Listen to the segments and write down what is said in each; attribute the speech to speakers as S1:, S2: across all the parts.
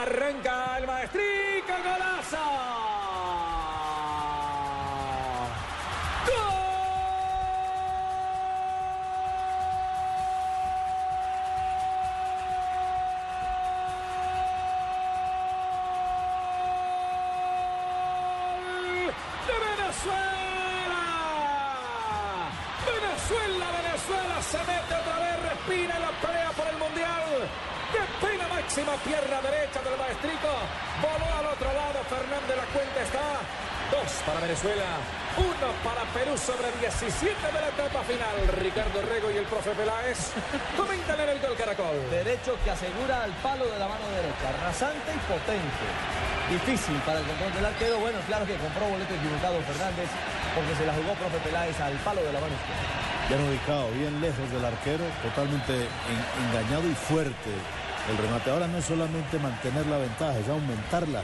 S1: Arranca el maestrico golazo. ¡Gol de Venezuela! Venezuela, se mete otra vez, respira la pelea pena máxima! Pierna derecha del maestrico. Voló al otro lado. Fernández la cuenta está. Dos para Venezuela. Uno para Perú sobre 17 de la etapa final. Ricardo Rego y el profe Peláez comentan en el gol Caracol.
S2: Derecho que asegura al palo de la mano derecha. Rasante y potente. Difícil para el control del arquero. Bueno, claro que compró boleto equivocado Fernández porque se la jugó profe Peláez al palo de la mano izquierda.
S3: Bien ubicado, bien lejos del arquero, totalmente en- engañado y fuerte el remate. Ahora no es solamente mantener la ventaja, es aumentarla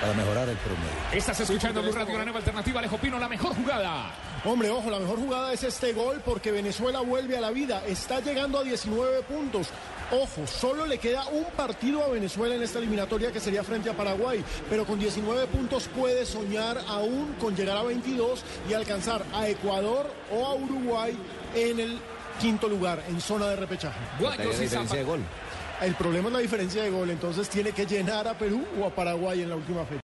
S3: para mejorar el promedio.
S4: Estás escuchando Blue Radio, la nueva alternativa. Alejo Pino, la mejor jugada.
S5: Hombre, ojo, la mejor jugada es este gol porque Venezuela vuelve a la vida. Está llegando a 19 puntos. Ojo, solo le queda un partido a Venezuela en esta eliminatoria que sería frente a Paraguay. Pero con 19 puntos puede soñar aún con llegar a 22 y alcanzar a Ecuador o a Uruguay en el quinto lugar, en zona de repechaje.
S4: Guayos y Zapata.
S5: El problema es la diferencia de gol, entonces tiene que llenar a Perú o a Paraguay en la última fecha.